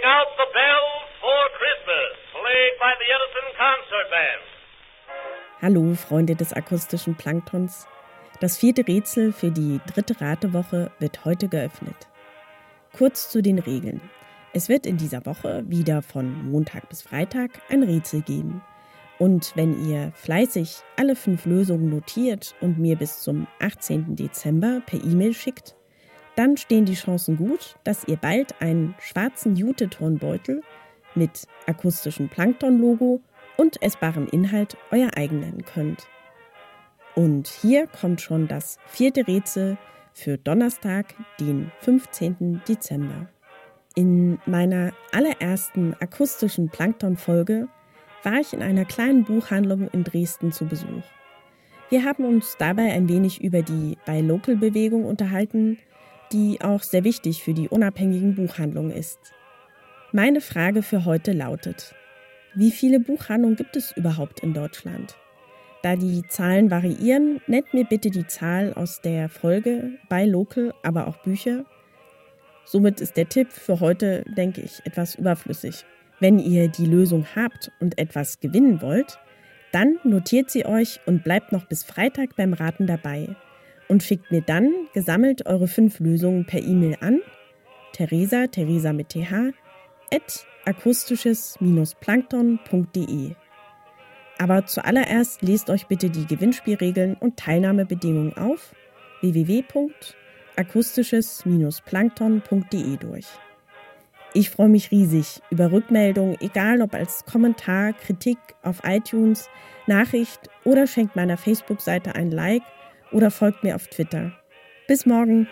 Ring out the bells for Christmas, played by the Edison Concert Band. Hallo, Freunde des akustischen Planktons. Das vierte Rätsel für die dritte Ratewoche wird heute geöffnet. Kurz zu den Regeln. Es wird in dieser Woche wieder von Montag bis Freitag ein Rätsel geben. Und wenn ihr fleißig alle fünf Lösungen notiert und mir bis zum 18. Dezember per E-Mail schickt, dann stehen die Chancen gut, dass ihr bald einen schwarzen Jute-Turnbeutel mit akustischem Plankton-Logo und essbarem Inhalt euer eigen nennen könnt. Und hier kommt schon das vierte Rätsel für Donnerstag, den 15. Dezember. In meiner allerersten akustischen Plankton-Folge war ich in einer kleinen Buchhandlung in Dresden zu Besuch. Wir haben uns dabei ein wenig über die Buy Local Bewegung unterhalten, die auch sehr wichtig für die unabhängigen Buchhandlungen ist. Meine Frage für heute lautet, wie viele Buchhandlungen gibt es überhaupt in Deutschland? Da die Zahlen variieren, nennt mir bitte die Zahl aus der Folge Buy Local, aber auch Bücher. Somit ist der Tipp für heute, denke ich, etwas überflüssig. Wenn ihr die Lösung habt und etwas gewinnen wollt, dann notiert sie euch und bleibt noch bis Freitag beim Raten dabei und schickt mir dann gesammelt eure fünf Lösungen per E-Mail an Theresa, Theresa mit th, at akustisches-plankton.de. Aber zuallererst lest euch bitte die Gewinnspielregeln und Teilnahmebedingungen auf www.akustisches-plankton.de durch. Ich freue mich riesig über Rückmeldungen, egal ob als Kommentar, Kritik auf iTunes, Nachricht oder schenkt meiner Facebook-Seite ein Like oder folgt mir auf Twitter. Bis morgen!